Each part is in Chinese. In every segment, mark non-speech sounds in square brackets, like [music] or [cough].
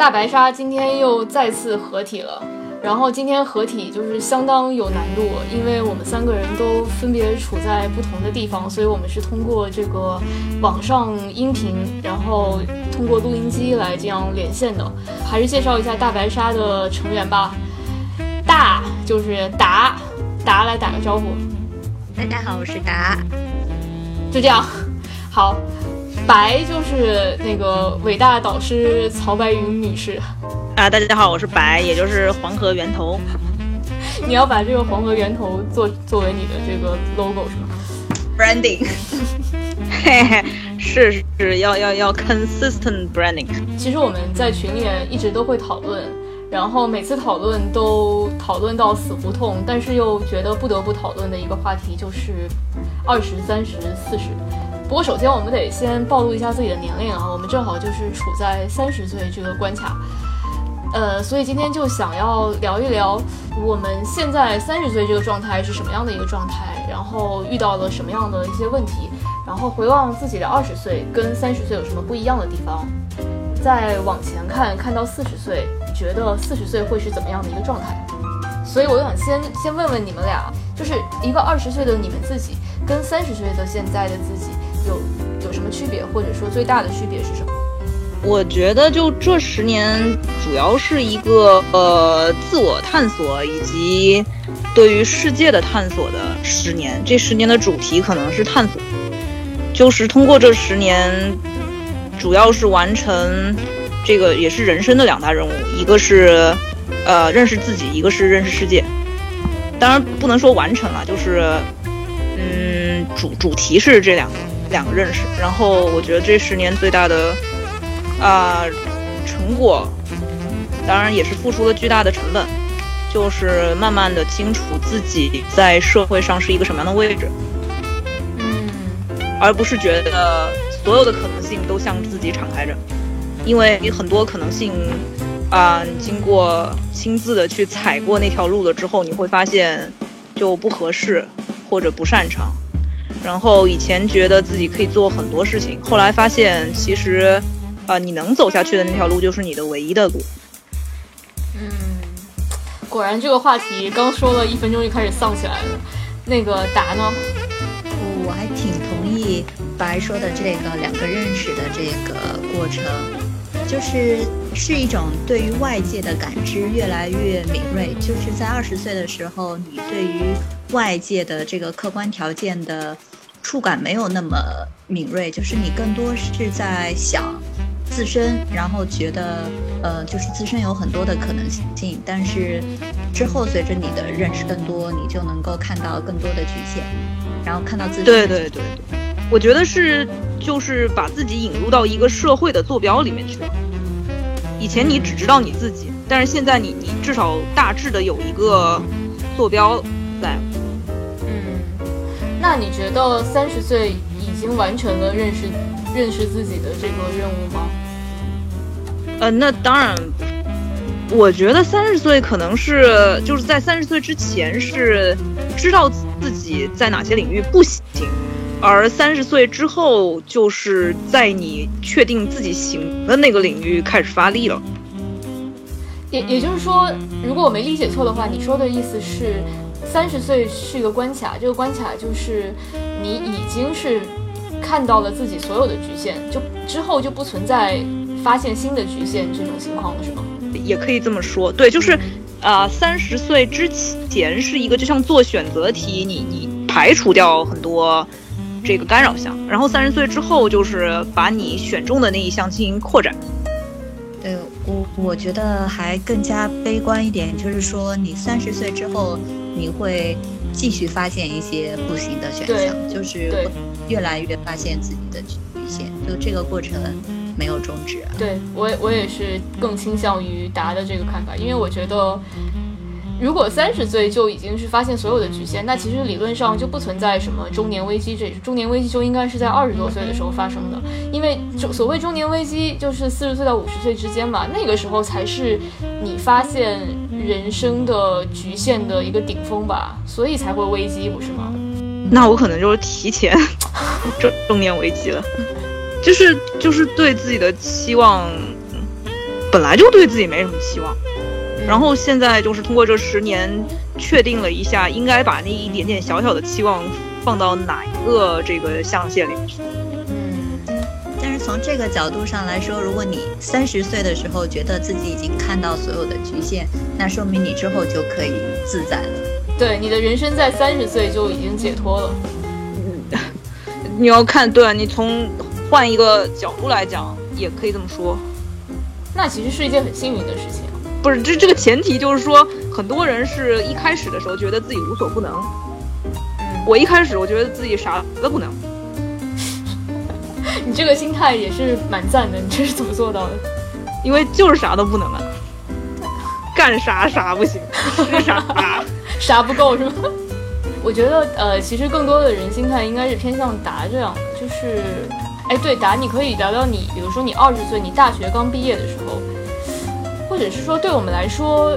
大白鲨今天又再次合体了，然后今天合体就是相当有难度，因为我们三个人都分别处在不同的地方，所以我们是通过这个网上音频，然后通过录音机来这样连线的。还是介绍一下大白鲨的成员吧，大就是达，达来打个招呼。大家好，我是达。就这样，好。白就是那个伟大导师曹白云女士啊！大家好，我是白，也就是黄河源头。你要把这个黄河源头做作为你的这个 logo 是吗？Branding，[laughs] 嘿嘿，是是要要要 consistent branding。其实我们在群里面一直都会讨论，然后每次讨论都讨论到死胡同，但是又觉得不得不讨论的一个话题就是二十三十四十。不过，首先我们得先暴露一下自己的年龄啊，我们正好就是处在三十岁这个关卡，呃，所以今天就想要聊一聊我们现在三十岁这个状态是什么样的一个状态，然后遇到了什么样的一些问题，然后回望自己的二十岁跟三十岁有什么不一样的地方，再往前看，看到四十岁，觉得四十岁会是怎么样的一个状态？所以我想先先问问你们俩，就是一个二十岁的你们自己跟三十岁的现在的自己。有有什么区别，或者说最大的区别是什么？我觉得就这十年，主要是一个呃自我探索以及对于世界的探索的十年。这十年的主题可能是探索，就是通过这十年，主要是完成这个也是人生的两大任务，一个是呃认识自己，一个是认识世界。当然不能说完成了，就是嗯主主题是这两个。两个认识，然后我觉得这十年最大的啊成果，当然也是付出了巨大的成本，就是慢慢的清楚自己在社会上是一个什么样的位置，嗯，而不是觉得所有的可能性都向自己敞开着，因为你很多可能性啊，经过亲自的去踩过那条路了之后，你会发现就不合适或者不擅长。然后以前觉得自己可以做很多事情，后来发现其实，啊，你能走下去的那条路就是你的唯一的路。嗯，果然这个话题刚说了一分钟就开始丧起来了。那个达呢？我还挺同意白说的这个两个认识的这个过程，就是是一种对于外界的感知越来越敏锐。就是在二十岁的时候，你对于外界的这个客观条件的。触感没有那么敏锐，就是你更多是在想自身，然后觉得呃，就是自身有很多的可能性，但是之后随着你的认识更多，你就能够看到更多的局限，然后看到自身。对对对对，我觉得是就是把自己引入到一个社会的坐标里面去了。以前你只知道你自己，但是现在你你至少大致的有一个坐标在。嗯那你觉得三十岁已经完成了认识认识自己的这个任务吗？呃，那当然，我觉得三十岁可能是就是在三十岁之前是知道自己在哪些领域不行，而三十岁之后就是在你确定自己行的那个领域开始发力了。也也就是说，如果我没理解错的话，你说的意思是？三十岁是一个关卡，这个关卡就是你已经是看到了自己所有的局限，就之后就不存在发现新的局限这种情况了，是吗？也可以这么说，对，就是，啊，三十岁之前是一个就像做选择题，你你排除掉很多这个干扰项，然后三十岁之后就是把你选中的那一项进行扩展。对我，我觉得还更加悲观一点，就是说你三十岁之后。你会继续发现一些不行的选项，就是越来越发现自己的局限，就这个过程没有终止。对我，我也是更倾向于达的这个看法，因为我觉得。如果三十岁就已经是发现所有的局限，那其实理论上就不存在什么中年危机。这中年危机就应该是在二十多岁的时候发生的，因为所谓中年危机就是四十岁到五十岁之间嘛，那个时候才是你发现人生的局限的一个顶峰吧，所以才会危机，不是吗？那我可能就是提前中 [laughs] 中年危机了，就是就是对自己的期望本来就对自己没什么期望，然后现在就是通过这十年确定了一下，应该把那一点点小小的期望放到哪一个这个象限里去。但是从这个角度上来说，如果你三十岁的时候觉得自己已经看到所有的局限，那说明你之后就可以自在了。对，你的人生在三十岁就已经解脱了。嗯，你要看，对你从换一个角度来讲，也可以这么说。那其实是一件很幸运的事情。不是，这这个前提就是说，很多人是一开始的时候觉得自己无所不能。嗯，我一开始我觉得自己啥都不能。[laughs] 你这个心态也是蛮赞的，你这是怎么做到的？因为就是啥都不能啊，干啥啥不行，吃啥 [laughs] 啥不够是吗？我觉得呃，其实更多的人心态应该是偏向达这样的，就是，哎，对，达，你可以聊聊你，比如说你二十岁，你大学刚毕业的时候，或者是说对我们来说，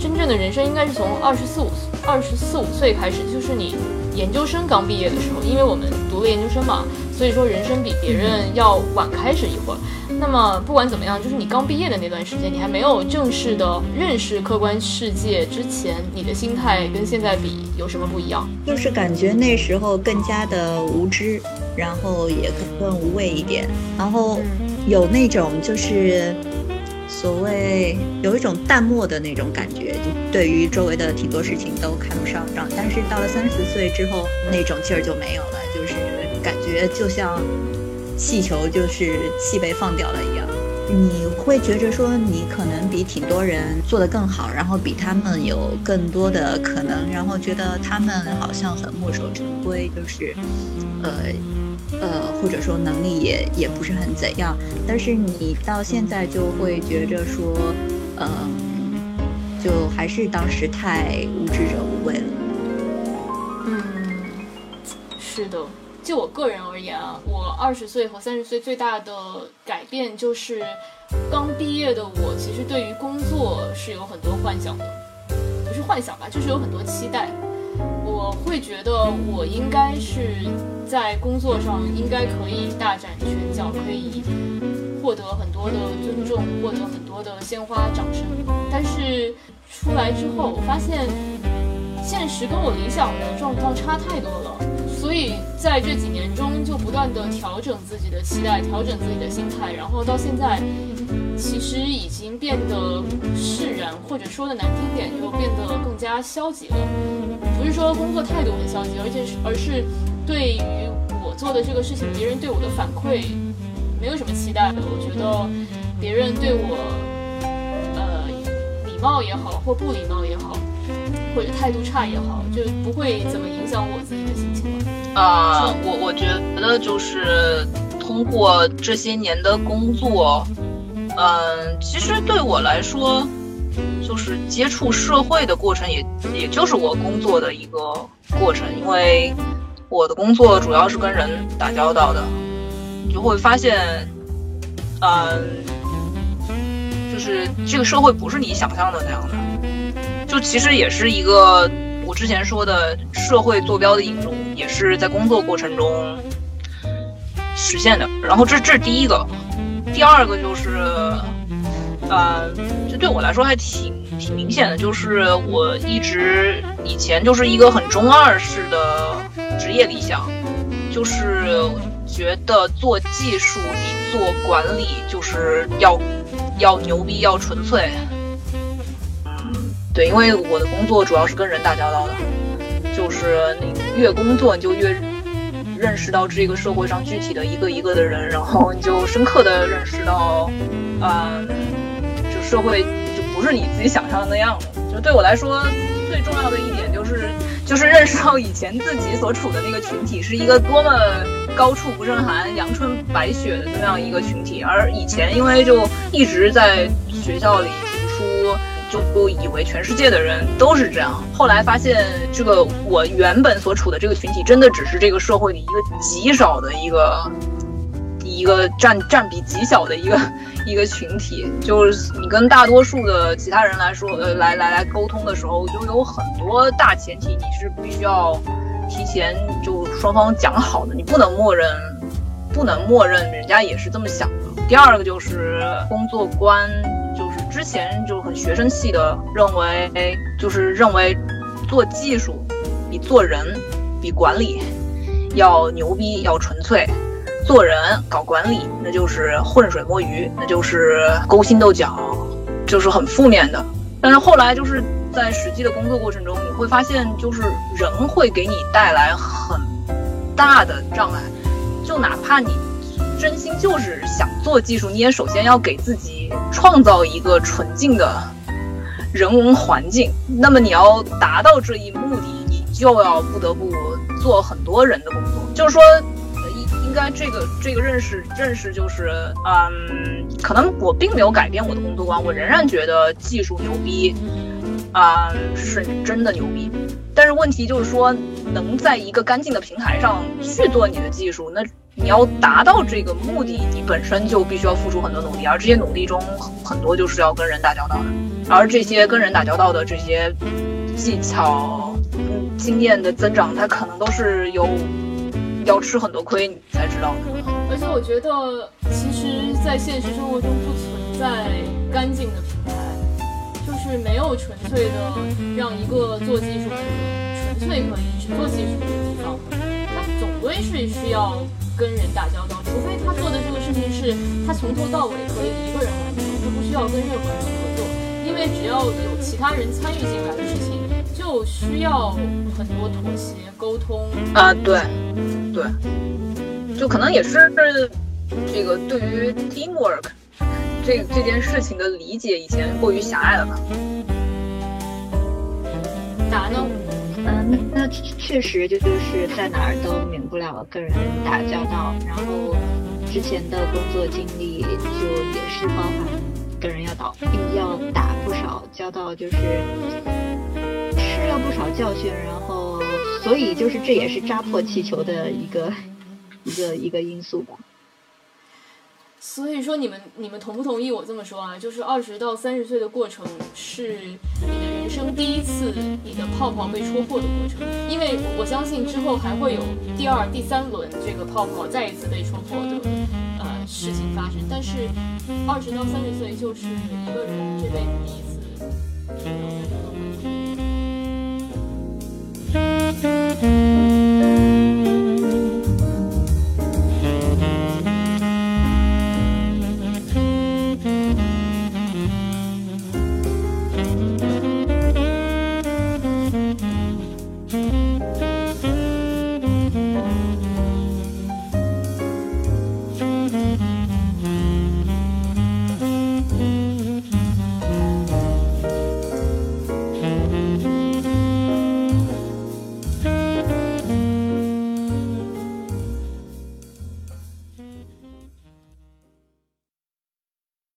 真正的人生应该是从二十四五二十四五岁开始，就是你研究生刚毕业的时候，因为我们读了研究生嘛。所以说，人生比别人要晚开始一会儿。那么，不管怎么样，就是你刚毕业的那段时间，你还没有正式的认识客观世界之前，你的心态跟现在比有什么不一样？就是感觉那时候更加的无知，然后也更无畏一点，然后有那种就是所谓有一种淡漠的那种感觉，就对于周围的挺多事情都看不上。但是到了三十岁之后，那种劲儿就没有了，就是。感觉就像气球就是气被放掉了一样，你会觉着说你可能比挺多人做得更好，然后比他们有更多的可能，然后觉得他们好像很墨守成规，就是呃呃或者说能力也也不是很怎样，但是你到现在就会觉着说，嗯，就还是当时太无知者无畏了。嗯，是的。就我个人而言啊，我二十岁和三十岁最大的改变就是，刚毕业的我其实对于工作是有很多幻想的，不是幻想吧，就是有很多期待。我会觉得我应该是在工作上应该可以大展拳脚，可以获得很多的尊重，获得很多的鲜花掌声。但是出来之后，我发现现实跟我理想的状况差太多了。所以在这几年中，就不断的调整自己的期待，调整自己的心态，然后到现在，其实已经变得释然，或者说的难听点，就变得更加消极了。说工作态度很消极，而且是而是对于我做的这个事情，别人对我的反馈没有什么期待的。我觉得别人对我，呃，礼貌也好，或不礼貌也好，或者态度差也好，就不会怎么影响我自己的心情。啊，我我觉得就是通过这些年的工作，嗯，其实对我来说，就是接触社会的过程，也也就是我工作的一个过程。因为我的工作主要是跟人打交道的，就会发现，嗯，就是这个社会不是你想象的那样的，就其实也是一个。我之前说的社会坐标的引入，也是在工作过程中实现的。然后这这是第一个，第二个就是，呃，这对我来说还挺挺明显的，就是我一直以前就是一个很中二式的职业理想，就是觉得做技术比做管理就是要要牛逼，要纯粹。对，因为我的工作主要是跟人打交道的，就是你越工作，你就越认识到这个社会上具体的一个一个的人，然后你就深刻的认识到，嗯，社会就不是你自己想象的那样的。就对我来说，最重要的一点就是，就是认识到以前自己所处的那个群体是一个多么高处不胜寒、阳春白雪的那样一个群体，而以前因为就一直在学校里读书。就以为全世界的人都是这样，后来发现这个我原本所处的这个群体，真的只是这个社会里一个极少的一个一个占占比极小的一个一个群体。就是你跟大多数的其他人来说，呃，来来来沟通的时候，就有很多大前提，你是必须要提前就双方讲好的，你不能默认，不能默认人家也是这么想的。第二个就是工作观。就是之前就很学生气的认为，就是认为做技术比做人、比管理要牛逼、要纯粹。做人搞管理，那就是浑水摸鱼，那就是勾心斗角，就是很负面的。但是后来就是在实际的工作过程中，你会发现，就是人会给你带来很大的障碍。就哪怕你真心就是想做技术，你也首先要给自己创造一个纯净的人文环境。那么你要达到这一目的，你就要不得不做很多人的工作。就是说。应该这个这个认识认识就是，嗯，可能我并没有改变我的工作观，我仍然觉得技术牛逼，啊，是真的牛逼。但是问题就是说，能在一个干净的平台上去做你的技术，那你要达到这个目的，你本身就必须要付出很多努力，而这些努力中很多就是要跟人打交道的，而这些跟人打交道的这些技巧、经验的增长，它可能都是由。要吃很多亏，你才知道。而且我觉得，其实，在现实生活中不存在干净的平台，就是没有纯粹的让一个做技术的人纯粹可以只做技术的地方。他总归是需要跟人打交道，除非他做的这个事情是他从头到尾可以一个人完成，就不需要跟任何人合作。因为只要有其他人参与进来的事情，就需要很多妥协、沟通啊，对。对，就可能也是这个对于 teamwork 这这件事情的理解以前过于狭隘了吧？咋呢？嗯，那确实就就是在哪儿都免不了跟人打交道，然后之前的工作经历就也是包含跟人要打要打不少交道，就是不少教训，然后。所以，就是这也是扎破气球的一个一个一个因素吧。所以说，你们你们同不同意我这么说啊？就是二十到三十岁的过程，是你的人生第一次你的泡泡被戳破的过程。因为我相信之后还会有第二、第三轮这个泡泡再一次被戳破的呃事情发生。但是，二十到三十岁就是一个人这辈子第一次。Thank you.